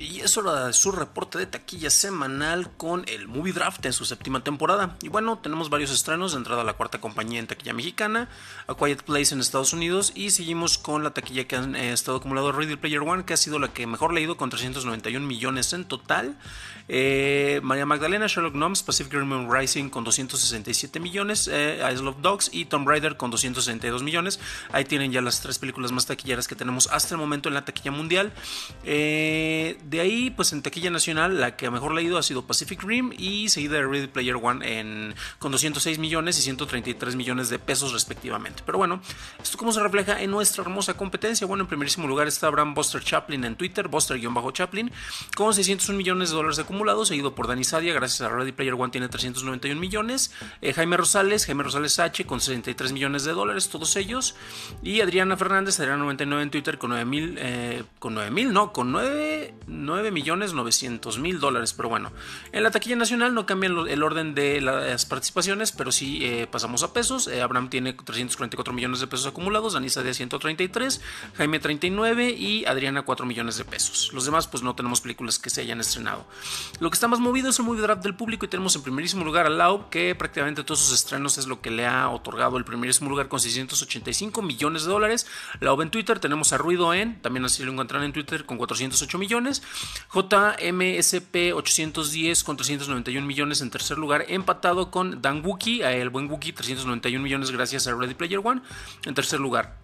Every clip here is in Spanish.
Y es hora su reporte de taquilla semanal con el Movie Draft en su séptima temporada. Y bueno, tenemos varios estrenos de entrada a la cuarta compañía en taquilla mexicana, A Quiet Place en Estados Unidos y seguimos con la taquilla que han eh, estado acumulado Ready Player One, que ha sido la que mejor leído con 391 millones en total. Eh, María Magdalena, Sherlock Gnomes, Pacific Rim Rising con 267 millones, eh, Isle of Dogs y Tomb Raider con 262 millones. Ahí tienen ya las tres películas más taquilleras que tenemos hasta el momento en la taquilla mundial. Eh, de ahí, pues en taquilla nacional, la que mejor leído ha sido Pacific Rim y seguida de Ready Player One en, con 206 millones y 133 millones de pesos respectivamente. Pero bueno, esto cómo se refleja en nuestra hermosa competencia. Bueno, en primerísimo lugar está Abraham Buster Chaplin en Twitter, Buster-Chaplin, con 601 millones de dólares acumulados, seguido por Dani Sadia, gracias a Ready Player One tiene 391 millones, eh, Jaime Rosales, Jaime Rosales H con 63 millones de dólares, todos ellos, y Adriana Fernández, Adriana 99 en Twitter con 9 mil, eh, con 9 mil, no, con 9 9 millones 900 mil dólares. Pero bueno, en la taquilla nacional no cambian el orden de las participaciones, pero sí eh, pasamos a pesos. Eh, Abraham tiene 344 millones de pesos acumulados, Danisa de 133, Jaime 39 y Adriana 4 millones de pesos. Los demás, pues no tenemos películas que se hayan estrenado. Lo que está más movido es el movie draft del público y tenemos en primerísimo lugar a Lau, que prácticamente todos sus estrenos es lo que le ha otorgado el primerísimo lugar con 685 millones de dólares. Lau en Twitter tenemos a Ruido en, también así lo encuentran en Twitter con 408 millones. JMSP 810 con 391 millones en tercer lugar, empatado con Dan Wookie, el buen Wookie 391 millones gracias a Ready Player One en tercer lugar.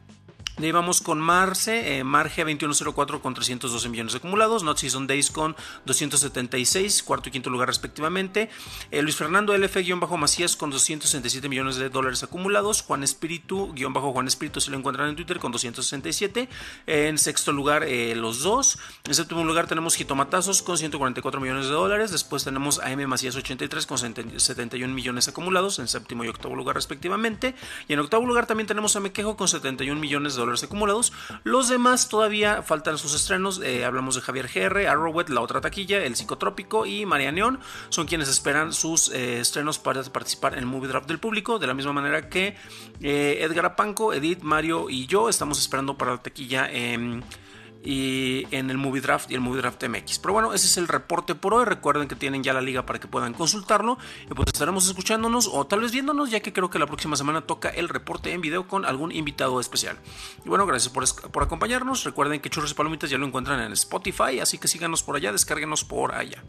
De ahí vamos con Marce, eh, Marge 2104 con 312 millones acumulados, Not Season Days con 276, cuarto y quinto lugar respectivamente. Eh, Luis Fernando LF-Macías con 267 millones de dólares acumulados. Juan Espíritu, guion bajo Juan Espíritu, se lo encuentran en Twitter con 267. en sexto lugar, eh, los dos. En séptimo lugar tenemos Jitomatazos con 144 millones de dólares. Después tenemos AM Macías 83 con 71 millones acumulados en séptimo y octavo lugar respectivamente. Y en octavo lugar también tenemos a Mequejo con 71 millones de acumulados. Los demás todavía faltan sus estrenos. Eh, hablamos de Javier GR, Arrowhead, La Otra Taquilla, El Psicotrópico y María Neón. Son quienes esperan sus eh, estrenos para participar en el Movie Draft del público. De la misma manera que eh, Edgar Apanco, Edith, Mario y yo estamos esperando para la taquilla en y en el Movie Draft y el Movie Draft MX. Pero bueno, ese es el reporte por hoy. Recuerden que tienen ya la liga para que puedan consultarlo. Y pues estaremos escuchándonos o tal vez viéndonos, ya que creo que la próxima semana toca el reporte en video con algún invitado especial. Y bueno, gracias por, por acompañarnos. Recuerden que Churros y Palomitas ya lo encuentran en Spotify, así que síganos por allá, descárguenos por allá.